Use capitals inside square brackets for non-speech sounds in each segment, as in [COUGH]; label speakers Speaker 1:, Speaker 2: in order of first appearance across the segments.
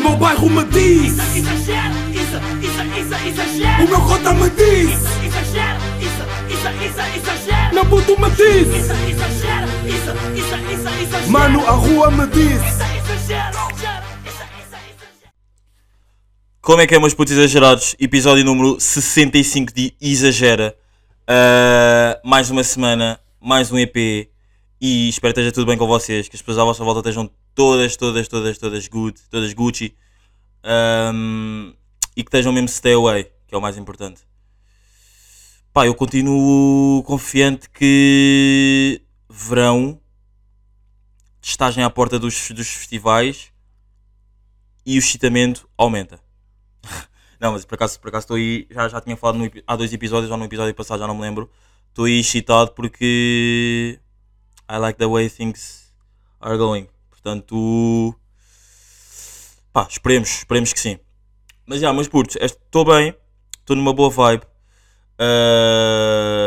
Speaker 1: meu bairro me diz
Speaker 2: Isso, exagero, isso, isso, isso, exagero.
Speaker 1: O meu cota me diz
Speaker 2: Isso, exagero, isso, isso, isso, exagero.
Speaker 1: Meu puto me diz
Speaker 2: Isso, exagero, isso, isso, isso, exagero.
Speaker 1: Mano, a rua me diz
Speaker 2: Isso, exagero.
Speaker 3: Como é que é, meus putos exagerados? Episódio número 65 de Exagera. Ah, mais uma semana, mais um EP. E espero que esteja tudo bem com vocês. Que as pessoas à vossa volta estejam todas, todas, todas, todas good, todas Gucci. Ahm, e que estejam mesmo stay away, que é o mais importante. Pá, eu continuo confiante que verão, estagem à porta dos, dos festivais e o excitamento aumenta. [LAUGHS] Não, mas por acaso, por acaso estou aí, já, já tinha falado no há dois episódios, ou no episódio passado, já não me lembro. Estou aí excitado porque I like the way things are going. Portanto, pá, esperemos, esperemos que sim. Mas já, meus putos, estou bem, estou numa boa vibe.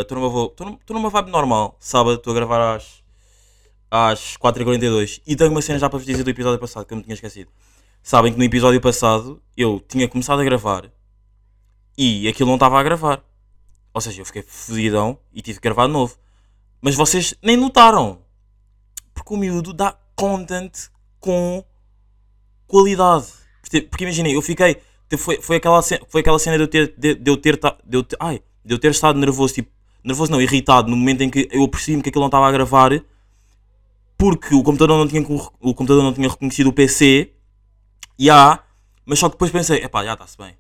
Speaker 3: Estou numa, boa- tô num- tô numa vibe normal. Sábado estou a gravar às, às 4h42 e tenho uma cena já para vos dizer do episódio passado que eu me tinha esquecido. Sabem que no episódio passado eu tinha começado a gravar e aquilo não estava a gravar. Ou seja, eu fiquei fodidão e tive que gravar de novo. Mas vocês nem notaram. Porque o miúdo dá content com qualidade. Porque, imaginem, eu fiquei. Foi, foi, aquela cena, foi aquela cena de eu ter. De, de eu ter, de eu ter ai, de eu ter estado nervoso, tipo. Nervoso não, irritado no momento em que eu percebi-me que aquilo não estava a gravar. Porque o computador não tinha, o computador não tinha reconhecido o PC. E há, mas só que depois pensei, epá, já está-se bem.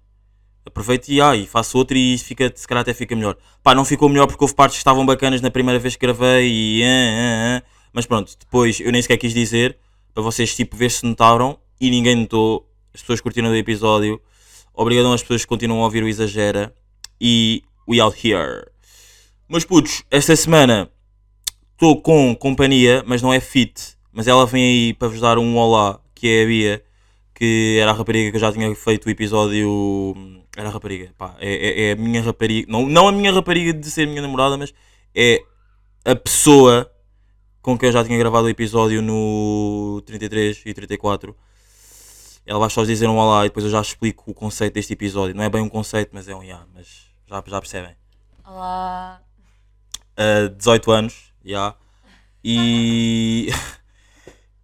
Speaker 3: Aproveito e, ah, e faço outro e fica, se calhar até fica melhor. Pá, não ficou melhor porque houve partes que estavam bacanas na primeira vez que gravei e. Mas pronto, depois eu nem sequer quis dizer para vocês tipo ver se notaram e ninguém notou. As pessoas curtiram o episódio. Obrigadão às pessoas que continuam a ouvir o Exagera. E we out here. Meus putos, esta semana estou com companhia, mas não é fit. Mas ela vem aí para vos dar um olá, que é a Bia, que era a rapariga que eu já tinha feito o episódio. Era a rapariga, pá, é, é- é a minha rapariga. Não, não a minha rapariga de ser minha namorada, mas é a pessoa com quem eu já tinha gravado o episódio no 33 e 34. Ela vai só dizer um olá e depois eu já explico o conceito deste episódio. Não é bem um conceito, mas é um já, mas já, já percebem.
Speaker 4: Olá.
Speaker 3: Uh, 18 anos, já. [LAUGHS]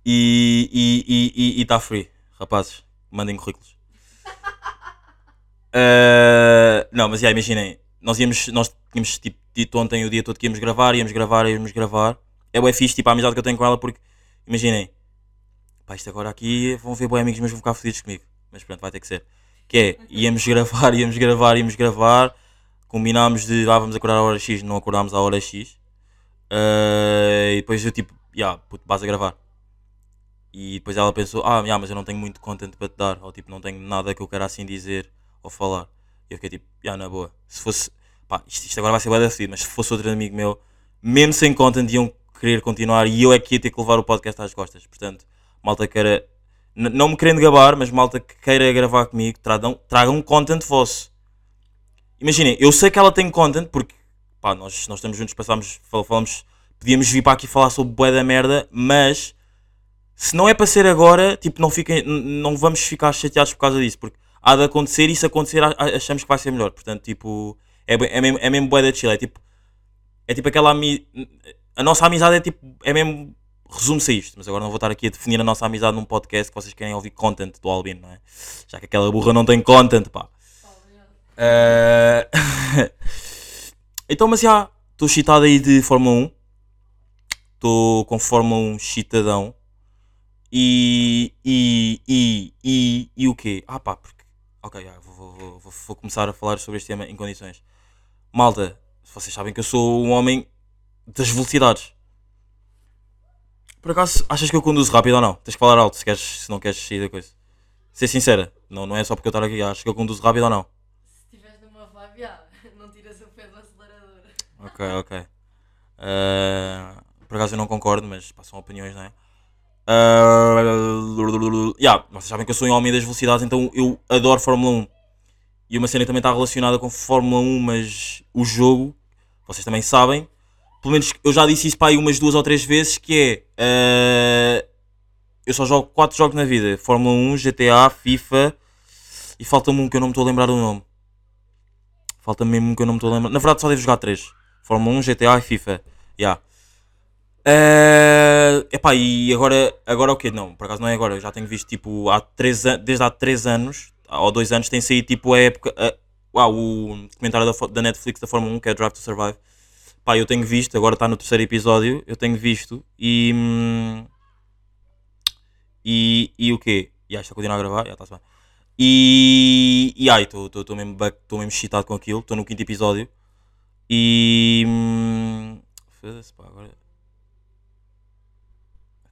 Speaker 3: E. E está free, rapazes. Mandem currículos. Uh, não, mas já, imaginem. Nós, íamos, nós tínhamos tipo, dito ontem o dia todo que íamos gravar, íamos gravar, íamos gravar. É bem fixe, tipo, a amizade que eu tenho com ela, porque imaginem. Pá, isto agora aqui vão ver bem amigos, mas vão ficar fodidos comigo. Mas pronto, vai ter que ser. Que é, íamos gravar, [LAUGHS] íamos gravar, íamos gravar. Combinámos de, ah, vamos acordar à hora X, não acordámos à hora X. Uh, e depois eu tipo, já, puto, vas a gravar. E depois ela pensou, ah, já, mas eu não tenho muito content para te dar. Ou tipo, não tenho nada que eu quero assim dizer ou falar. E eu fiquei tipo, já, na boa. Se fosse, pá, isto, isto agora vai ser bem decidido, mas se fosse outro amigo meu, mesmo sem content, iam querer continuar e eu é que ia ter que levar o podcast às costas. Portanto, malta queira, não me querendo gabar, mas malta que queira gravar comigo, tragam, tragam content vosso. Imaginem, eu sei que ela tem content porque pá, nós, nós estamos juntos, passámos, fal- falamos, podíamos vir para aqui falar sobre bué da merda, mas se não é para ser agora, tipo, não, fiquem, não vamos ficar chateados por causa disso, porque há de acontecer e se acontecer achamos que vai ser melhor. Portanto, tipo, é, é mesmo, é mesmo bué da chill, é tipo, é tipo aquela. A nossa amizade é tipo, é mesmo, resume-se a isto, mas agora não vou estar aqui a definir a nossa amizade num podcast que vocês querem ouvir content do Albino, não é? Já que aquela burra não tem content, pá. Eh, [LAUGHS] então, mas já, estou excitado aí de Fórmula 1. Estou com Fórmula 1 excitadão. E, e, e, e, e o quê? Ah pá, porque... Ok, já, vou, vou, vou- vou começar a falar sobre este tema em condições. Malta, vocês sabem que eu sou um homem das velocidades. Por acaso, achas que eu conduzo rápido ou não? Tens que falar alto se, queres, se não queres sair da coisa. Ser sincera, não, não é só porque eu estar aqui. Achas que eu conduzo rápido ou não?
Speaker 4: Se estiveres numa vibe, [LAUGHS] não tiras o pé do acelerador.
Speaker 3: Ok, ok. Eh, por acaso eu não concordo, mas pá, são opiniões, não é? Uh, yeah, vocês sabem que eu sou um homem das velocidades, então eu adoro Fórmula 1. E uma cena que também está relacionada com Fórmula 1, mas o jogo, vocês também sabem. Pelo menos eu já disse isso para aí umas duas ou três vezes, que é... eh, eu só jogo 4 jogos na vida: Fórmula 1, GTA, FIFA e falta-me um que eu não me estou a lembrar do nome. Falta-me um que eu não me estou a lembrar. Na verdade, só devo jogar 3: Fórmula 1, GTA e FIFA. Yeah. Eh, epá, e agora, agora o quê? Não, por acaso não é agora. Eu já tenho visto tipo há 3 an- desde há 3 anos ou 2 anos tem saído tipo a época. uau, o documentário da, da Netflix da Fórmula 1 que é Drive to Survive. Pá, eu tenho visto, agora está no terceiro episódio. Eu tenho visto e. hum, e, e o quê? E ah, está a continuar a gravar? Já está-se bem. E. E ai, estou mesmo, mesmo excitado com aquilo. Estou no quinto episódio. E. hum, Foda-se, pá, agora.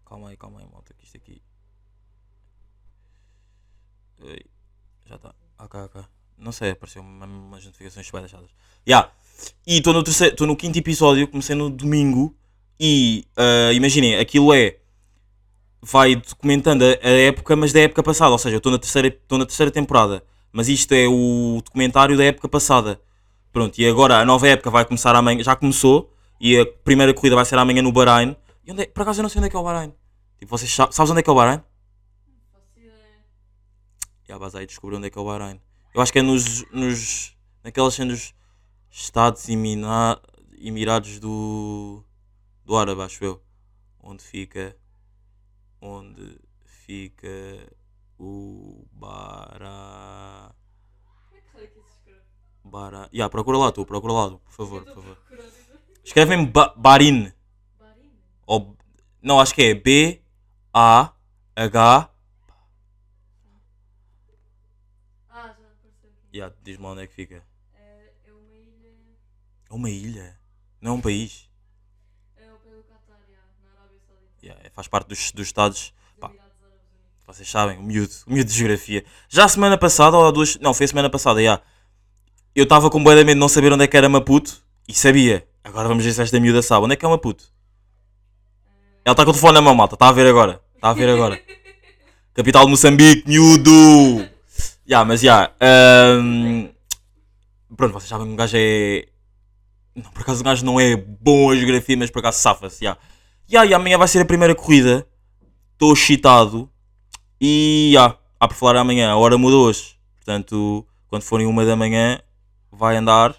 Speaker 3: Calma aí, calma aí, malta, que isto aqui. Já está. Ok, ok. Não sei, apareceu uma- umas notificações super deixadas. Ya. E estou no, terceiro- tô no quinto episódio, comecei no domingo. E ah, imaginem, aquilo é. Vai documentando a, a época, mas da época passada. Ou seja, eu estou na, terceira, tô na terceira temporada. Mas isto é o documentário da época passada. Pronto, e agora a nova época vai começar amanhã. Já começou. E a primeira corrida vai ser amanhã no Bahrein. E onde é, por acaso eu não sei onde é que é o Bahrein. Tipo, vocês sa- sabes onde é que é o Bahrein? Já vais aí descobrir onde é que é o Bahrein. Eu acho que é nos. nos naquelas cenas Estados Emina- Emirados do. do Árabe, acho eu. Onde fica. Onde fica o Bara.
Speaker 4: É?
Speaker 3: Bara. Ya, procura lá tu, procura lá tu, por favor, por favor. Escrevem ba Barin. Ou. Não, acho que é B. A. H.
Speaker 4: Ah, já apareceu.
Speaker 3: Ya, diz-me onde é que fica.
Speaker 4: Uma ilha.
Speaker 3: Não é um país.
Speaker 4: É ao pé do Qatar, na Arábia Saudita.
Speaker 3: Ya, é- faz parte dos, dos Estados.
Speaker 4: Os
Speaker 3: Pá. Vocês sabem, o miúdo, o miúdo de geografia. Já a semana passada, ou há duas. Não, foi a semana passada, já. Eu estava com medo de não saber onde é que era Maputo e sabia. Agora vamos ver se esta miúda sabe. Onde é que é Maputo? Ela está com o telefone na mão, malta. Está a ver agora. Está a ver agora. [LAUGHS] Capital de Moçambique, miúdo! [LAUGHS] Já, mas já. ahm, Pronto, vocês sabem que um gajo é. Não, por acaso o gajo não é bom a geografia, mas por acaso safa-se, já. Já, e amanhã vai ser a primeira corrida. Estou excitado. E já, há por falar amanhã, a hora muda hoje. Portanto, quando forem uma da manhã, vai andar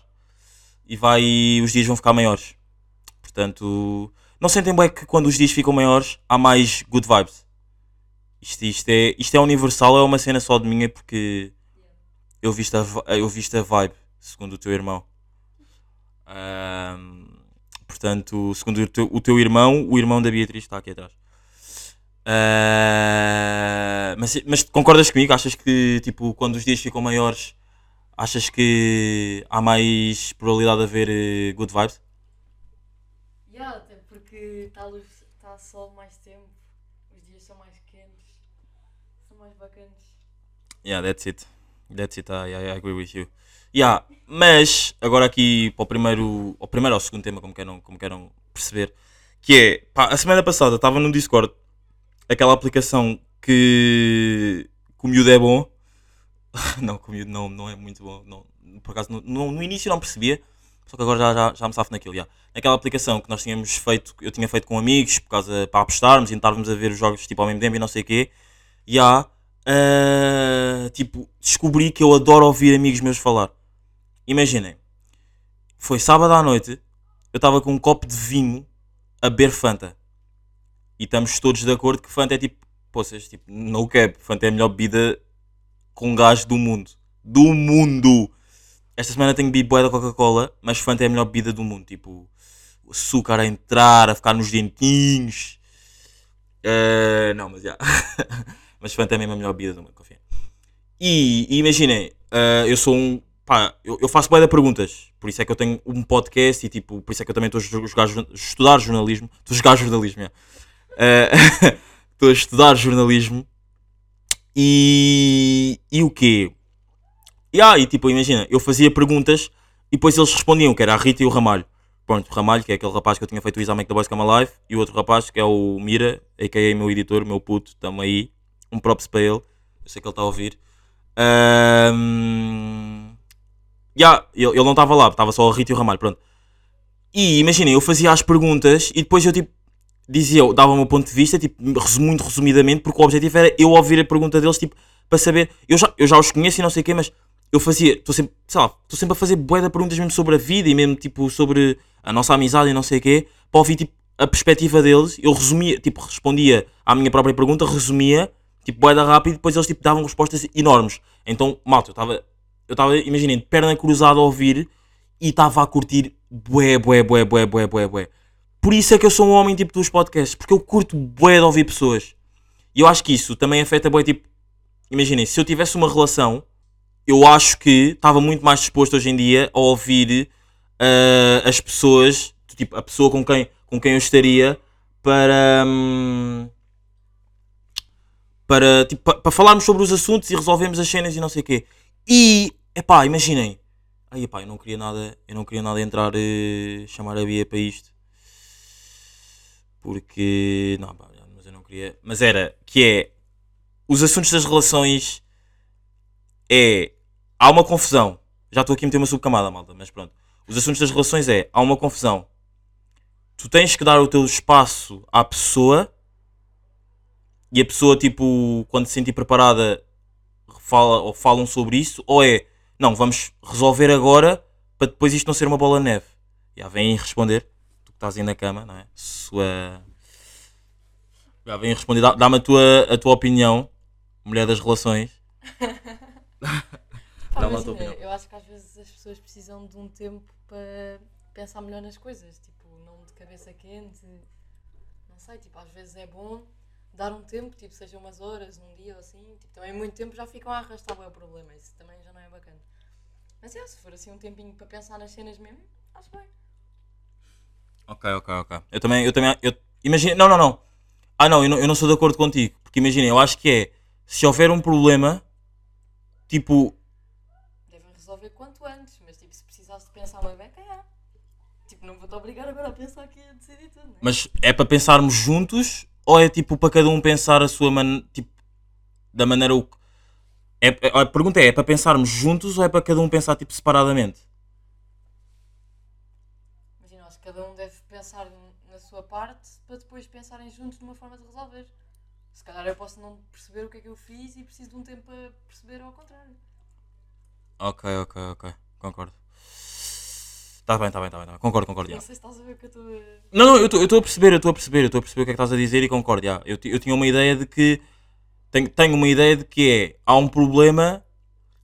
Speaker 3: e vai, os dias vão ficar maiores. Portanto, não sentem bem que quando os dias ficam maiores há mais good vibes. Isto, isto, é, isto é universal, é uma cena só de minha porque eu viste a, vi- eu a vibe, segundo o teu irmão. Ahm, portanto, segundo o teu, o teu irmão, o irmão da Beatriz está aqui atrás. Ah, mas, mas concordas comigo? Achas que tipo, quando os dias ficam maiores, achas que há mais probabilidade de haver eh, good vibes?
Speaker 4: Já, até porque está está sol mais tempo, os dias são mais quentes, são mais bacanas.
Speaker 3: Yeah, that's it. That's it. I, I agree with you. Yeah, mas agora aqui para o primeiro, ao primeiro ou segundo tema, como queiram, como queiram perceber, que é, pá, a semana passada estava no Discord, aquela aplicação que, que o miúdo é bom. [LAUGHS] não, que o miúdo não, não é muito bom. Não, por acaso, no, no, no início não percebia, só que agora já, já, já me safo naquilo. Yeah. Naquela aplicação que nós tínhamos feito, eu tinha feito com amigos, por causa, para apostarmos e estávamos a ver os jogos tipo, ao mesmo tempo e não sei o quê. E há, ah, tipo, descobri que eu adoro ouvir amigos meus falar. Imaginem, foi sábado à noite, eu estava com um copo de vinho a beber Fanta. E estamos todos de acordo que Fanta é tipo, poças, tipo, no cap, Fanta é a melhor bebida com gás do mundo. Do mundo! Esta semana tenho bebido bué da Coca-Cola, mas Fanta é a melhor bebida do mundo. Tipo, o açúcar a entrar, a ficar nos dentinhos. Eh, não, mas já. [LAUGHS] mas Fanta é mesmo a melhor bebida do mundo, confia. E, e imaginem, eh, eu sou um. Pá, eu, eu faço bué de perguntas. Por isso é que eu tenho um podcast e tipo, por isso é que eu também estou a jo- jogar estudar jornalismo. Estou a jogar jornalismo, Estou [LAUGHS] a estudar jornalismo. E. E o quê? E, ah, e tipo, imagina, eu fazia perguntas e depois eles respondiam, que era a Rita e o Ramalho. Pronto, o Ramalho, que é aquele rapaz que eu tinha feito o exame da Boys Come Alive, e o outro rapaz, que é o Mira, a.k.a. meu editor, meu puto, tamo aí. Um props para ele. Eu sei que ele está a ouvir. Ahm, Ya, ele, ele não estava lá, estava só a Rita e o Ramalho, pronto. E imaginem, eu fazia as perguntas e depois eu tipo. dizia, eu dava o meu ponto de vista, tipo, muito resumidamente, porque o objetivo era eu ouvir a pergunta deles, tipo, para saber. Eu já, eu já os conheço e não sei o quê, mas eu fazia, estou sempre, sei lá, estou sempre a fazer bué de perguntas mesmo sobre a vida e mesmo, tipo, sobre a nossa amizade e não sei o quê, para ouvir, tipo, a perspectiva deles. Eu resumia, tipo, respondia à minha própria pergunta, resumia, tipo, bué rápido, e depois eles, tipo, davam respostas enormes. Então, malta, eu estava, eu estava, imaginem, de perna cruzada a ouvir e estava a curtir bué, bué, bué, bué, bué, bué, bué. Por isso é que eu sou um homem tipo dos podcasts, porque eu curto bué de ouvir pessoas. E eu acho que isso também afeta bué, tipo, imaginem, se eu tivesse uma relação, eu acho que estava muito mais disposto hoje em dia a ouvir ah, as pessoas, tipo, a pessoa com quem, com quem eu estaria para. hum, para, tipo, pa- para falarmos sobre os assuntos e resolvermos as cenas e não sei o quê. E, epá, imaginem. Ai, epá, eu não queria nada, eu não queria nada entrar, eh, chamar a Bia para isto. Porque, não, pá, mas eu não queria. Mas era, que é, os assuntos das relações é, há uma confusão. Já estou aqui a meter uma subcamada, malta, mas pronto. Os assuntos das relações é, há uma confusão. Tu tens que dar o teu espaço à pessoa e a pessoa, tipo, quando se sentir preparada, fala, ou falam sobre isso, ou é, não, vamos resolver agora para depois isto não ser uma bola de neve. Já vêm responder, tu que estás aí na cama, não é? Sua. Já vêm responder, dá- dá-me a tua, a tua opinião, mulher das relações. [LAUGHS] Dá-me a tua opinião.
Speaker 4: eu acho que às vezes as pessoas precisam de um tempo para pensar melhor nas coisas, tipo, não de cabeça quente. Não sei, tipo, às vezes é bom dar um tempo, tipo, seja umas horas, um dia ou assim, tipo, também muito tempo já ficam a arrastar o problema, isso também já não é bacana. Mas é, se for assim um tempinho para pensar nas cenas mesmo, acho bem.
Speaker 3: Ok, ok, ok. Eu também, eu também, eu, imagina, não, não, não. Ah não eu, não, eu não sou de acordo contigo. Porque imagina, eu acho que é, se houver um problema, tipo,
Speaker 4: Devem resolver quanto antes, mas tipo, se precisares de pensar uma beca, é. Tipo, não vou-te obrigar agora a pensar aqui a decidir tudo, né?
Speaker 3: mas é para pensarmos juntos ou é tipo para cada um pensar a sua maneira, tipo, da maneira o que... É, é- a pergunta é, é para pensarmos juntos ou é para cada um pensar tipo separadamente?
Speaker 4: Imagina, acho que cada um deve pensar na sua parte para depois pensarem juntos numa forma de resolver. Se calhar eu posso não perceber o que é que eu fiz e preciso de um tempo para perceber ao contrário.
Speaker 3: Ok, ok, ok. Concordo. Tá bem, tá bem, tá bem, tá bem. Concordo, concordo. já.
Speaker 4: Não sei se estás a ver o que eu estou a.
Speaker 3: Não, não, eu estou a perceber, eu estou a perceber, eu estou a perceber o que é que estás a dizer e concordo. já. Eu, ti- eu tinha uma ideia de que. Tenho, tenho uma ideia de que é. Há um problema,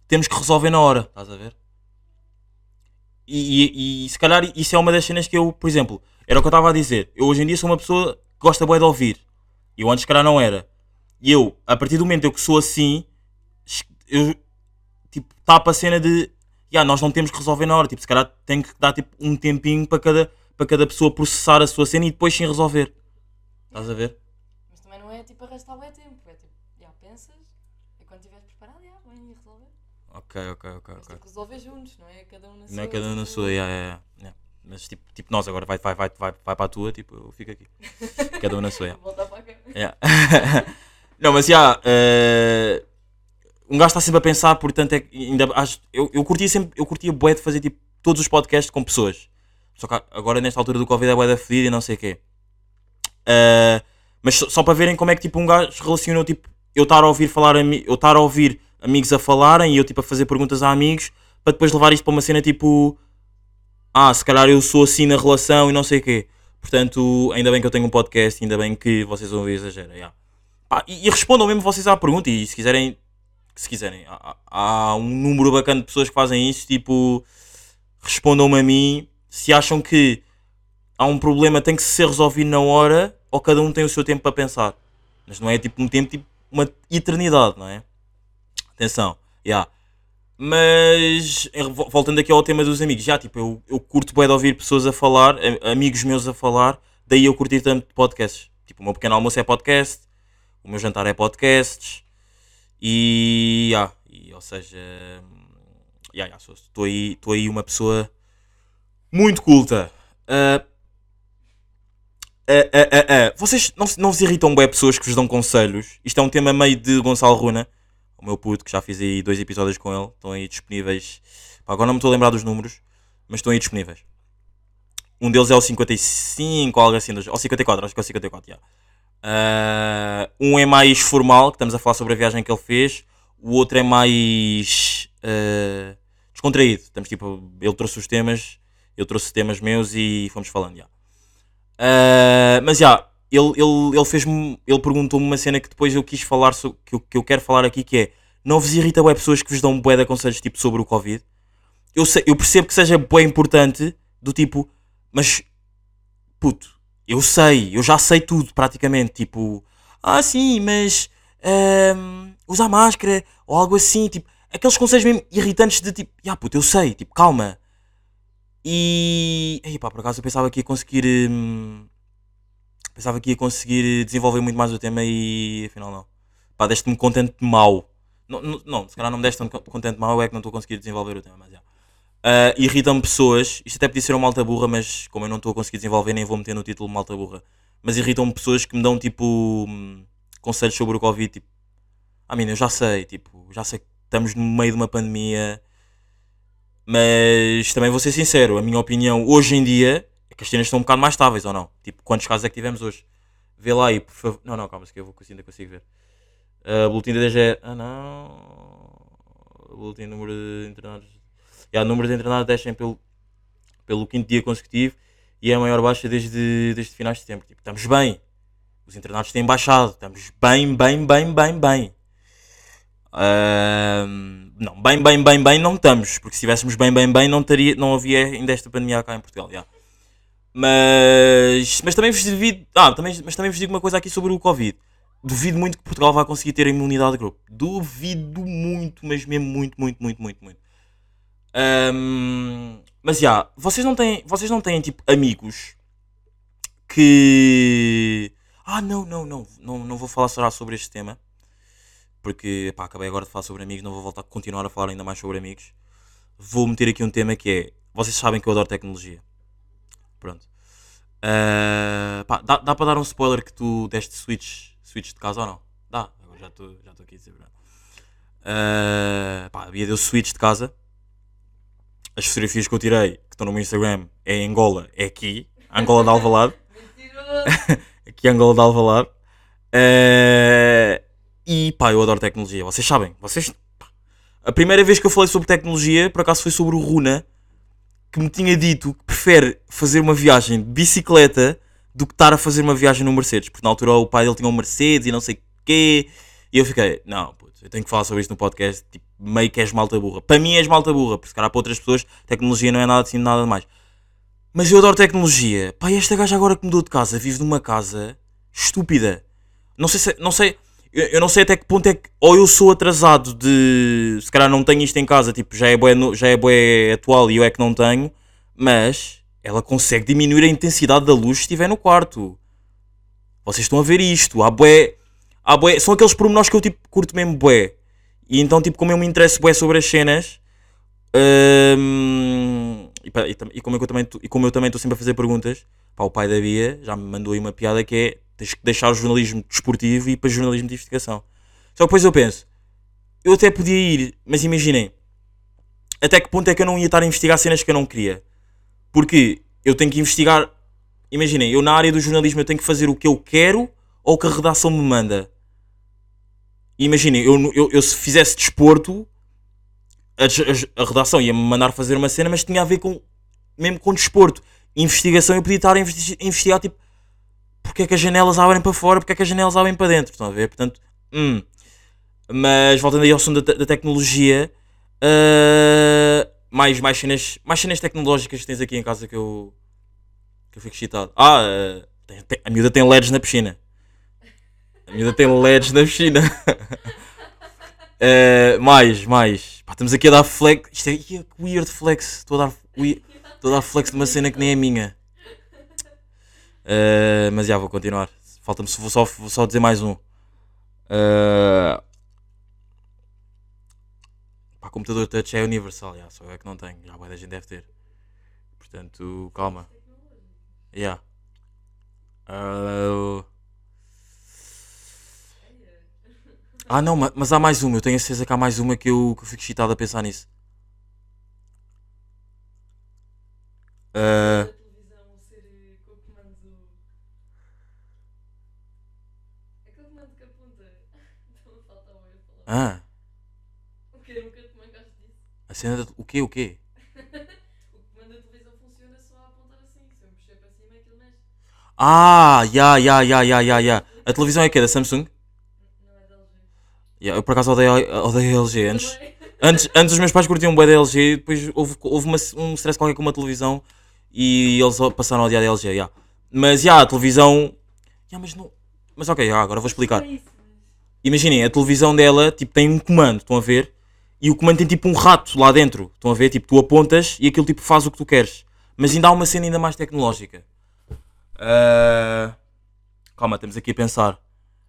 Speaker 3: temos que resolver na hora. Estás a ver? E, e, e se calhar isso é uma das cenas que eu, por exemplo, era o que eu estava a dizer. Eu hoje em dia sou uma pessoa que gosta bem de ouvir. E eu antes, se calhar, não era. E eu, a partir do momento eu que sou assim, es- eu, tipo, tapa a cena de. "Ya, nós não temos que resolver na hora. Tipo, se calhar tem que dar tipo, um tempinho para cada, para cada pessoa processar a sua cena e depois sim resolver. Estás a ver?
Speaker 4: Mas também não é tipo arrastar bem tempo. É tipo, já pensas e quando estiveres preparado, já, vem e resolver.
Speaker 3: Ok, ok, ok.
Speaker 4: Mas
Speaker 3: ok.
Speaker 4: tipo, resolver juntos, não é? Cada um na sua.
Speaker 3: Não é cada um na sua, yeah, yeah, yeah. Mas tipo, tipo, nós agora vai, vai, vai, vai, vai para a tua, tipo, eu fico aqui. [LAUGHS] Cada um na sua, yeah.
Speaker 4: Voltar para a cama.
Speaker 3: Yeah. [LAUGHS] não, mas já, eh, um gajo está sempre a pensar, portanto, é, ainda, acho, eu, eu curtia sempre, eu curtia bué de fazer tipo, todos os podcasts com pessoas. Só que agora, nesta altura do Covid, é bué da fedida e não sei o quê. Eh, mas só, só para verem como é que tipo, um gajo relacionou, tipo, eu estar a ouvir falar, eu estar a ouvir amigos a falarem e eu tipo a fazer perguntas a amigos para depois levar isto para uma cena tipo ah, se calhar eu sou assim na relação e não sei o quê. Portanto, ainda bem que eu tenho um podcast, ainda bem que vocês vão ver exagero. yeah. Ah, e, e respondam mesmo vocês à pergunta e se quiserem, se quiserem, há, há- um número bacana de pessoas que fazem isso, tipo, respondam-me a mim se acham que há um problema tem que ser resolvido na hora ou cada um tem o seu tempo para pensar. Mas não é tipo um tempo, tipo uma eternidade, não é? Atenção, yeah. Mas voltando aqui ao tema dos amigos, já tipo, eu, eu curto bem de ouvir pessoas a falar, amigos meus a falar, daí eu curti tanto podcasts. Tipo, o meu pequeno almoço é podcast, o meu jantar é podcasts e, yeah, e ou seja, yeah, yeah, sou- estou aí, aí uma pessoa muito culta. Ah, ah, ah. Vocês não, não vos irritam bem pessoas que vos dão conselhos? Isto é um tema meio de Gonçalo Runa, o meu puto, que já fiz aí dois episódios com ele. Estão aí disponíveis. Pá, agora não me estou a lembrar dos números, mas estão aí disponíveis. Um deles é o 55 ou algo assim, ou 54, acho que é o 54, já. Ah, um é mais formal, que estamos a falar sobre a viagem que ele fez. O outro é mais ah, descontraído. Estamos tipo, ele trouxe os temas, eu trouxe temas meus e fomos falando, já. Ah, mas já, ele, ele, ele fez-me, ele perguntou-me uma cena que depois eu quis falar, que, eu, que eu quero falar aqui, que é, não vos irrita bué pessoas que vos dão bué de conselhos tipo sobre o Covid? Eu, sei- eu percebo que seja bué importante, do tipo, mas, puto, eu sei, eu já sei tudo praticamente, tipo, ah sim, mas, ahm, usar máscara, ou algo assim, tipo, aqueles conselhos mesmo irritantes de tipo, ah puto, eu sei, tipo, calma. E, ei pá, por acaso eu pensava que ia conseguir, hum, pensava que ia conseguir desenvolver muito mais o tema e afinal não. Pá, deste-me contente mau. Não, não, não, se calhar não me deste tanto contente mau, é que não estou a conseguir desenvolver o tema, mas já. Ah, Irritam-me pessoas, isto até podia ser uma malta burra, mas como eu não estou a conseguir desenvolver, nem vou meter no título malta burra. Mas irritam-me pessoas que me dão tipo hum, conselhos sobre o Covid, tipo, ah, mina, eu já sei, tipo, já sei que estamos no meio de uma pandemia, mas também vou ser sincero, a minha opinião hoje em dia é que as cenas estão um bocado mais estáveis, ou não? Tipo, quantos casos é que tivemos hoje? Vê lá aí, por favor. Não, não, calma, que eu vou, ainda consigo ver. Uh, boletim da DGE. Ah, não. Boletim número de internados. E há número de internados descem pelo, pelo quinto dia consecutivo e é a maior baixa desde, desde finais de setembro. Tipo, estamos bem. Os internados têm baixado. Estamos bem, bem, bem, bem, bem. Ahm, não, bem, bem, bem, bem não estamos. Porque se estivéssemos bem, bem, bem, não, teria, não havia ainda esta pandemia cá em Portugal. já. Mas, mas também vos devido. Ah, também, mas também vos digo uma coisa aqui sobre o Covid. Duvido muito que Portugal vá conseguir ter a imunidade de grupo. Duvido muito, mas mesmo muito, muito, muito, muito, muito. Ahm, mas já, vocês não têm, vocês não têm tipo amigos que. Ah, não, não, não, não, não vou falar só sobre este tema. Porque, pá, acabei agora de falar sobre amigos, não vou voltar a continuar a falar ainda mais sobre amigos. Vou meter aqui um tema que é. Vocês sabem que eu adoro tecnologia. Pronto. Ah, pá, dá, dá para dar um spoiler que tu deste switch, switch de casa ou não? Dá, já estou já aqui a dizer. Ah, pá, havia deu switch de casa. As fotografias que eu tirei, que estão no meu Instagram, é em Angola, é aqui, Angola de Alvalade. [LAUGHS] aqui Angola de Alvalade. Ah, e pá, eu adoro tecnologia. Vocês sabem, vocês. A primeira vez que eu falei sobre tecnologia, por acaso foi sobre o Runa, que me tinha dito que prefere fazer uma viagem de bicicleta do que estar a fazer uma viagem no Mercedes. Porque na altura o pai dele tinha um Mercedes e não sei o quê. E eu fiquei, não, puto, eu tenho que falar sobre isto no podcast. Tipo, meio que és malta burra. Para mim és malta burra, porque se calhar para outras pessoas tecnologia não é nada assim, nada mais. Mas eu adoro tecnologia. Pá, esta gaja agora que mudou de casa, vive numa casa estúpida. Não sei se. Não sei, eu, eu não sei até que ponto é que. Ou eu sou atrasado de. Se calhar não tenho isto em casa, tipo, já é no- já é bué atual e eu é que não tenho. Mas ela consegue diminuir a intensidade da luz se estiver no quarto. Vocês estão a ver isto. Há bué. Há bué. São aqueles pormenores que eu tipo, curto mesmo bué. E então, tipo, como eu me interesso bué sobre as cenas. hum, e, e e como eu também e como eu também estou sempre a fazer perguntas, pá, o pai da Bia já me mandou aí uma piada que é tens que deixar o jornalismo desportivo e ir para jornalismo de investigação. Só que depois eu penso, eu até podia ir, mas imaginem, até que ponto é que eu não ia estar a investigar cenas que eu não queria? Porque eu tenho que investigar, imaginem, eu na área do jornalismo eu tenho que fazer o que eu quero ou o que a redação me manda. Imaginem, eu, eu, eu se fizesse desporto, a, a- a redação ia-me mandar fazer uma cena, mas tinha a ver com mesmo com desporto. Investigação eu podia estar a investi- a investigar tipo porque é que as janelas abrem para fora, porque é que as janelas abrem para dentro. Estão a ver? Portanto, hum. Mas voltando aí ao som da, da tecnologia, ah, mais, mais, cenas, mais cenas tecnológicas que tens aqui em casa que eu, que eu fico excitado. Ah, tem- a miúda tem LEDs na piscina. A miúda tem LEDs na piscina. Ah, [LAUGHS] mais, mais. Pá, estamos aqui a dar flex. Isto é ih, que weird flex. Estou a dar, we- estou a dar flex de uma cena que nem é minha. Ah, mas já vou continuar. Falta-me vou só, vou só dizer mais um. Ah, pá, computador touch é universal, já, só é que não tenho. Já a gente deve ter. Portanto, calma. Yeah. Ah, Ah não, mas há mais uma, eu tenho a certeza que há mais uma que eu, que eu fico excitado a pensar nisso. Ah,
Speaker 4: televisão ser eh, com o comando. Aquele é comando que aponta. [LAUGHS] Então falta o eu falar.
Speaker 3: ah,
Speaker 4: O que era o que eu disso.
Speaker 3: a cena da... O quê, o quê? [LAUGHS]
Speaker 4: O comando da televisão funciona só a apontar assim. Se eu mexer para cima, aquilo mexe.
Speaker 3: Ah, ya, ya, ya, ya, ya. A televisão é
Speaker 4: que é da Samsung?
Speaker 3: Ya, eu por acaso odeio, odeio a LG. Antes, [LAUGHS] antes, antes os meus pais curtiam bué da LG, depois houve, houve uma- um stress qualquer com uma televisão e eles passaram a odiar a LG, ya. Mas já, a televisão. Ya, mas não. Mas ok, já, agora vou explicar.
Speaker 4: É
Speaker 3: Imaginem, a televisão dela tipo, tem um comando, estão a ver? E o comando tem tipo um rato lá dentro, estão a ver? Tipo, tu apontas e aquilo tipo faz o que tu queres. Mas ainda há uma cena ainda mais tecnológica. Ah, Calma, estamos aqui a pensar.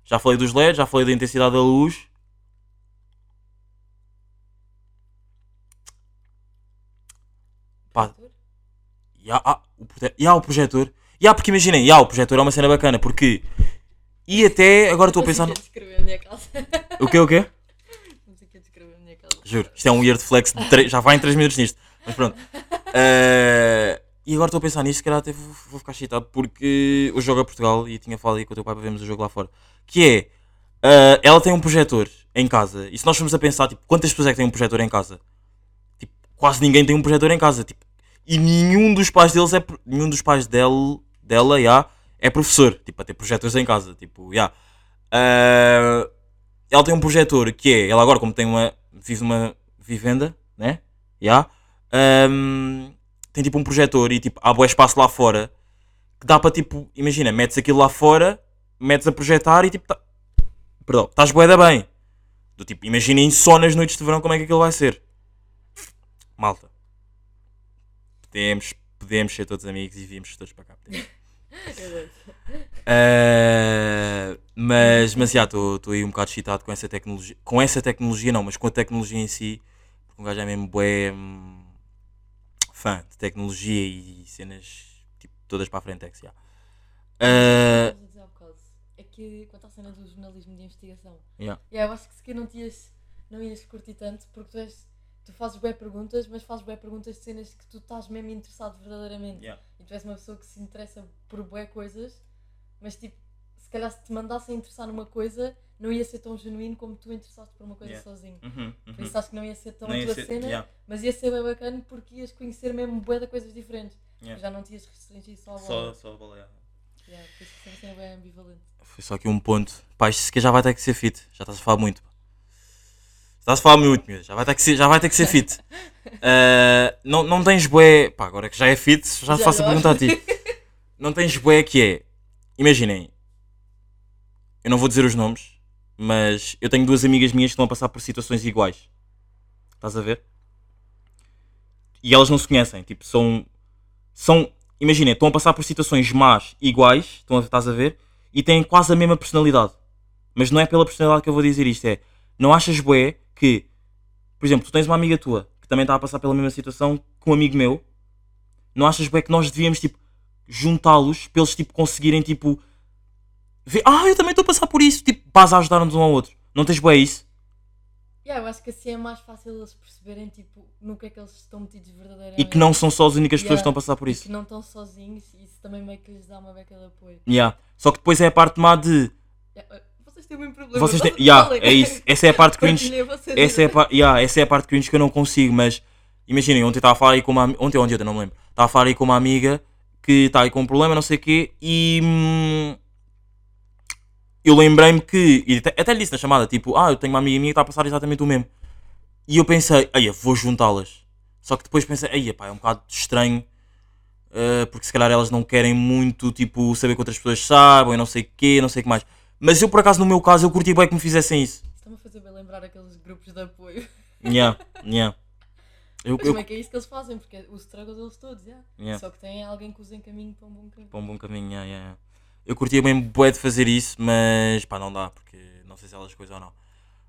Speaker 3: Já falei dos LEDs, já falei da intensidade da luz. Pá.
Speaker 4: Projetor?
Speaker 3: E há, ah, o, e há o projetor. E há, porque imaginem, e há o projetor é uma cena bacana, porque. E até agora estou a pensar.
Speaker 4: Não
Speaker 3: no-
Speaker 4: sei o que é descrever a minha casa. [LAUGHS]
Speaker 3: O quê, o quê?
Speaker 4: Não sei o que é descrever a minha casa.
Speaker 3: Juro, isto é um weird flex de tre- já vai em 3 minutos nisto. Mas pronto. [LAUGHS] Eh, e agora estou a pensar nisto, se calhar até vou, vou ficar excitado porque o jogo é Portugal e tinha falado aí com o teu pai para vermos o jogo lá fora. Que é, eh, ela tem um projetor em casa. E se nós formos a pensar, tipo, quantas pessoas é que têm um projetor em casa? Tipo, quase ninguém tem um projetor em casa. Tipo, e nenhum dos pais deles é, nenhum dos pais dele, dela, já, é professor. Tipo, a ter projetores em casa. Tipo, já. Eh, ela tem um projetor que é, ela agora como tem uma, vive numa vivenda, né? Já. Ahm, tem tipo um projetor e tipo, há bué espaço lá fora que dá para tipo, imagina, metes aquilo lá fora, metes a projetar e tipo, tá... perdão, estás bué da bem. Do tipo, imaginem só nas noites de verão como é que aquilo vai ser. Malta. Podemos, podemos ser todos amigos e virmos todos para cá. [LAUGHS] Uh, mas, mas já, estou aí um bocado excitado com essa tecnologia. Com essa tecnologia não, mas com a tecnologia em si. Porque um gajo é mesmo bué hum, fã de tecnologia e cenas tipo, todas para a frente. É que, já. Uh,
Speaker 4: Estavas a dizer há bocado, É que quanto à cena do jornalismo de investigação,
Speaker 3: yeah.
Speaker 4: yeah, eu acho que se calhar não, não ias curtir tanto porque tu, és, tu fazes bem perguntas, mas fazes bem perguntas de cenas que tu estás mesmo interessado verdadeiramente.
Speaker 3: Yeah.
Speaker 4: E tu és uma pessoa que se interessa por bué coisas, mas tipo, se calhar se te mandassem interessar numa coisa, não ia ser tão genuíno como tu interessaste por uma coisa
Speaker 3: Yeah.
Speaker 4: sozinho.
Speaker 3: Uhum,
Speaker 4: Por
Speaker 3: uhum.
Speaker 4: isso acho que não ia ser tão
Speaker 3: Não
Speaker 4: a tua
Speaker 3: ser-
Speaker 4: cena,
Speaker 3: yeah.
Speaker 4: mas ia ser bem bacana porque ias conhecer mesmo bué de coisas diferentes.
Speaker 3: Yeah.
Speaker 4: Já não te ias restringir só a
Speaker 3: Só,
Speaker 4: bola.
Speaker 3: só a bola, yeah.
Speaker 4: Yeah, por isso que cena é bem ambivalente.
Speaker 3: Foi só aqui um ponto. Pá, isto sequer já vai ter que ser fit. Já estás a falar muito. Estás a falar muito, meu. Já vai ter que ser, já vai ter que ser fit. Uh, não, não tens bué. Pá, agora que já é fit, já, te
Speaker 4: Já
Speaker 3: faço a pergunta a ti. [LAUGHS] Não tens bué que é. Imaginem. Eu não vou dizer os nomes, mas eu tenho duas amigas minhas que estão a passar por situações iguais. Estás a ver? E elas não se conhecem. Tipo, são. São. Imaginem, estão a passar por situações más iguais. Estão a, estás a ver? E têm quase a mesma personalidade. Mas não é pela personalidade que eu vou dizer isto. É. Não achas bué que. Por exemplo, tu tens uma amiga tua que também está a passar pela mesma situação que um amigo meu. Não achas bué que nós devíamos, tipo, juntá-los para eles, tipo, conseguirem, tipo. Ver, ah, eu também estou a passar por isso. Tipo, paz a ajudar-nos um ao outro. Não tens bué isso?
Speaker 4: Yeah, eu acho que assim é mais fácil eles perceberem tipo, no que é que eles estão metidos verdadeiramente.
Speaker 3: E que não são só as únicas pessoas que
Speaker 4: Yeah.
Speaker 3: estão a passar por
Speaker 4: E
Speaker 3: isso.
Speaker 4: que não estão sozinhos e isso também meio que lhes dá uma beca de apoio.
Speaker 3: Yeah. Só que depois é a parte má de.
Speaker 4: Yeah, vocês têm um problema.
Speaker 3: Vocês têm. Yeah, é isso. [LAUGHS] Essa é a parte cringe. Essa é, a par... yeah, essa é a parte cringe que eu não consigo, mas imaginem, ontem estava a falar aí com uma ontem ou ontem, não me lembro, estava a falar aí com uma amiga que está aí com um problema, não sei o quê, e hum, eu lembrei-me que, e até, até lhe disse na chamada, tipo, ah, eu tenho uma amiga minha que está a passar exatamente o mesmo. E eu pensei, aí vou juntá-las. Só que depois pensei, aí pá, é um bocado estranho, eh, porque se calhar elas não querem muito, tipo, saber que outras pessoas sabem, não sei o quê, não sei o que mais. Mas eu, por acaso, no meu caso, eu curti bem que me fizessem isso.
Speaker 4: Está-me a fazer bem lembrar aqueles grupos de apoio.
Speaker 3: Yeah, [LAUGHS] yeah. Eu,
Speaker 4: Mas
Speaker 3: eu,
Speaker 4: como é que é isso que eles fazem? Porque é o struggle deles todos, yeah.
Speaker 3: Yeah.
Speaker 4: Só que tem alguém que os encaminhe para um bom caminho.
Speaker 3: para um bom caminho, yeah, yeah, yeah. Eu curtia bem bué de fazer isso, mas pá, não dá, porque não sei se elas coisas ou não.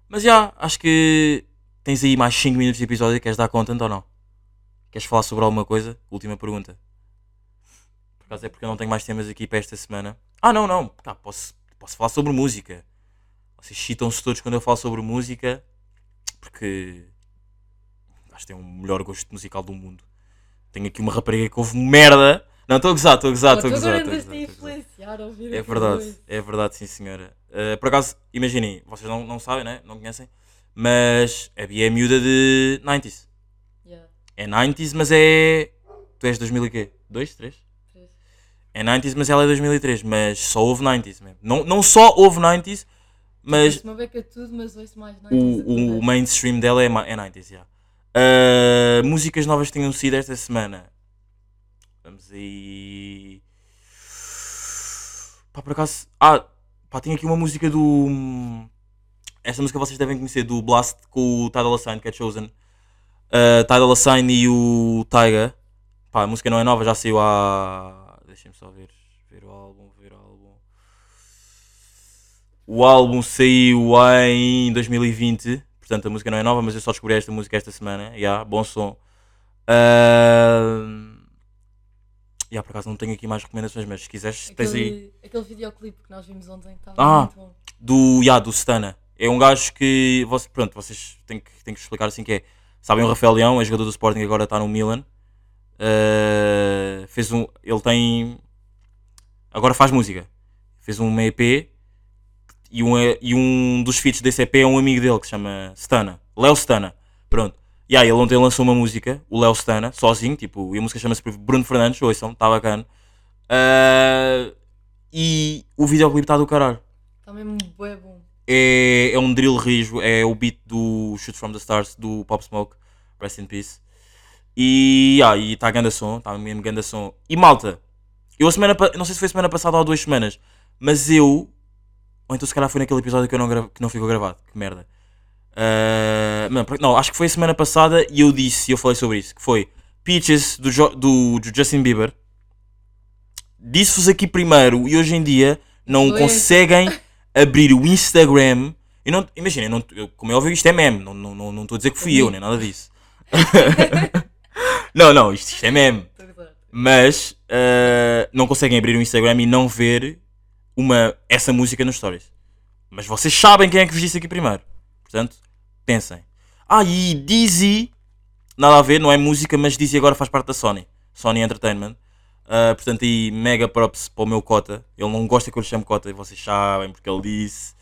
Speaker 3: Mas já, acho que tens aí mais 5 minutos de episódio, queres dar content ou não? Queres falar sobre alguma coisa? Última pergunta. Por acaso é porque eu não tenho mais temas aqui para esta semana. Ah, não, não, Cá, posso, posso falar sobre música. Vocês citam-se todos quando eu falo sobre música, porque acho que tem o melhor gosto musical do mundo. Tenho aqui uma rapariga que ouve merda. Não, estou a gozar, estou a gozar, estou a gozar. É verdade, é verdade, sim senhora. Uh, por acaso, imaginem, vocês não, não sabem, né? não conhecem, Mas a Bia é miúda de 90s.
Speaker 4: Yeah,
Speaker 3: É 90s, mas é. Tu és 2000 e quê? 2, 3? É 90s, mas ela é 2003. Mas só houve 90s mesmo. Não, não só houve 90s, mas
Speaker 4: uma beca tudo, mas ouço mais 90s
Speaker 3: o, o, mainstream dela é, é 90s, já. Ah, músicas novas que tenham sido esta semana. Vamos aí. Pá, por acaso. Ah, pá, tem aqui uma música do. Esta música vocês devem conhecer, do Blast com o Ty Dolla Sign, que é Chosen. Uh, Ty Dolla Sign e o Tyga. Pá, a música não é nova, já saiu há. Deixem-me só ver, ver o álbum, ver o álbum. O álbum saiu em 2020, portanto a música não é nova, mas eu só descobri esta música esta semana. Yeah, bom som. Uh... Yeah, por acaso não tenho aqui mais recomendações, mas se quiseres, tens aí
Speaker 4: Aquele, aquele videoclipe que nós vimos ontem estava
Speaker 3: Ah.
Speaker 4: muito bom.
Speaker 3: do, yeah, do Stana. É um gajo que. Você, pronto, vocês têm que, têm que explicar assim que é. Sabem o Rafael Leão, é jogador do Sporting, agora está no Milan. Uh, fez um. Ele tem. Agora faz música. Fez um EP e um, e um dos feats desse EP é um amigo dele que se chama Stana. Léo Stana. Pronto. E aí, ele ontem lançou uma música, o Léo Stana, sozinho, tipo, e a música chama-se Bruno Fernandes, ouçam, está bacana. Uh, e o videoclipe está do caralho
Speaker 4: Está mesmo bué bom.
Speaker 3: é, é um drill rijo, é o beat do Shoot From The Stars do Pop Smoke, Rest in Peace. E está ganda som, está mesmo ganda som. E malta, eu a semana, não sei se foi semana passada ou duas semanas, mas eu, ou então se calhar foi naquele episódio que, eu não, que não ficou gravado, que merda. Ah, não, não, acho que foi a semana passada e eu disse, e eu falei sobre isso, que foi Peaches do, Jo- do, do Justin Bieber. Disse-vos aqui primeiro e hoje em dia não
Speaker 4: Foi.
Speaker 3: conseguem abrir o Instagram. Eu não, imagina, eu não, eu, como é óbvio, isto é meme. Não estou não, não estou a dizer que fui eu, nem nada disso. [LAUGHS] não, não, isto, isto é meme. Mas ah, não conseguem abrir o Instagram e não ver uma, essa música nos stories. Mas vocês sabem quem é que vos disse aqui primeiro. Portanto, pensem. Ah, e Dizzy, nada a ver, não é música, mas Dizzy agora faz parte da Sony. Sony Entertainment. Ah, portanto, aí mega props para o meu Cota. Ele não gosta que eu lhe chame Cota, e vocês sabem porque ele disse.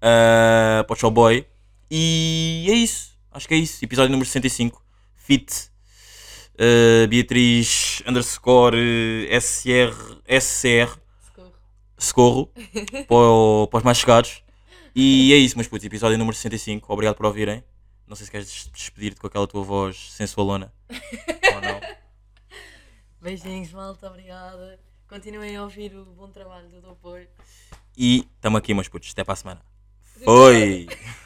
Speaker 3: Ah, para o Showboy. E é isso. Acho que é isso. Episódio número 65. Fit. Ah, Beatriz underscore SR, SCR.
Speaker 4: Socorro.
Speaker 3: Para, o- para os mais chegados. E é isso, meus putos. Episódio número 65. Obrigado por ouvirem. Não sei se queres des- despedir-te com aquela tua voz sensualona. [LAUGHS] ou não.
Speaker 4: Beijinhos, malta, obrigada. Continuem a ouvir o bom trabalho do apoio.
Speaker 3: E estamos aqui, meus putos. Até para a semana. Foi! [LAUGHS]